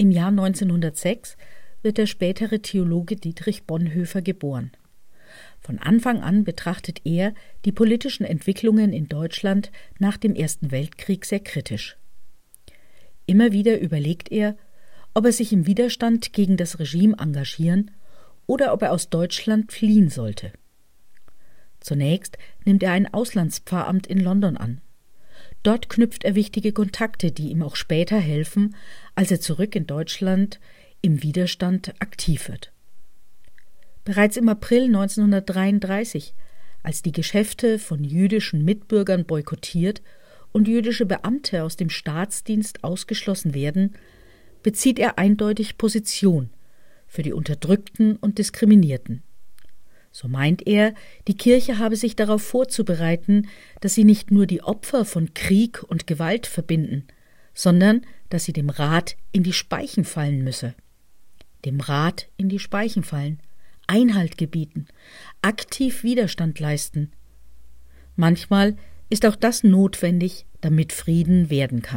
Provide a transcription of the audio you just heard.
Im Jahr 1906 wird der spätere Theologe Dietrich Bonhoeffer geboren. Von Anfang an betrachtet er die politischen Entwicklungen in Deutschland nach dem Ersten Weltkrieg sehr kritisch. Immer wieder überlegt er, ob er sich im Widerstand gegen das Regime engagieren oder ob er aus Deutschland fliehen sollte. Zunächst nimmt er ein Auslandspfarramt in London an. Dort knüpft er wichtige Kontakte, die ihm auch später helfen, als er zurück in Deutschland im Widerstand aktiv wird. Bereits im April 1933, als die Geschäfte von jüdischen Mitbürgern boykottiert und jüdische Beamte aus dem Staatsdienst ausgeschlossen werden, bezieht er eindeutig Position für die Unterdrückten und Diskriminierten. So meint er, die Kirche habe sich darauf vorzubereiten, dass sie nicht nur die Opfer von Krieg und Gewalt verbinden, sondern dass sie dem Rat in die Speichen fallen müsse. Dem Rat in die Speichen fallen, Einhalt gebieten, aktiv Widerstand leisten. Manchmal ist auch das notwendig, damit Frieden werden kann.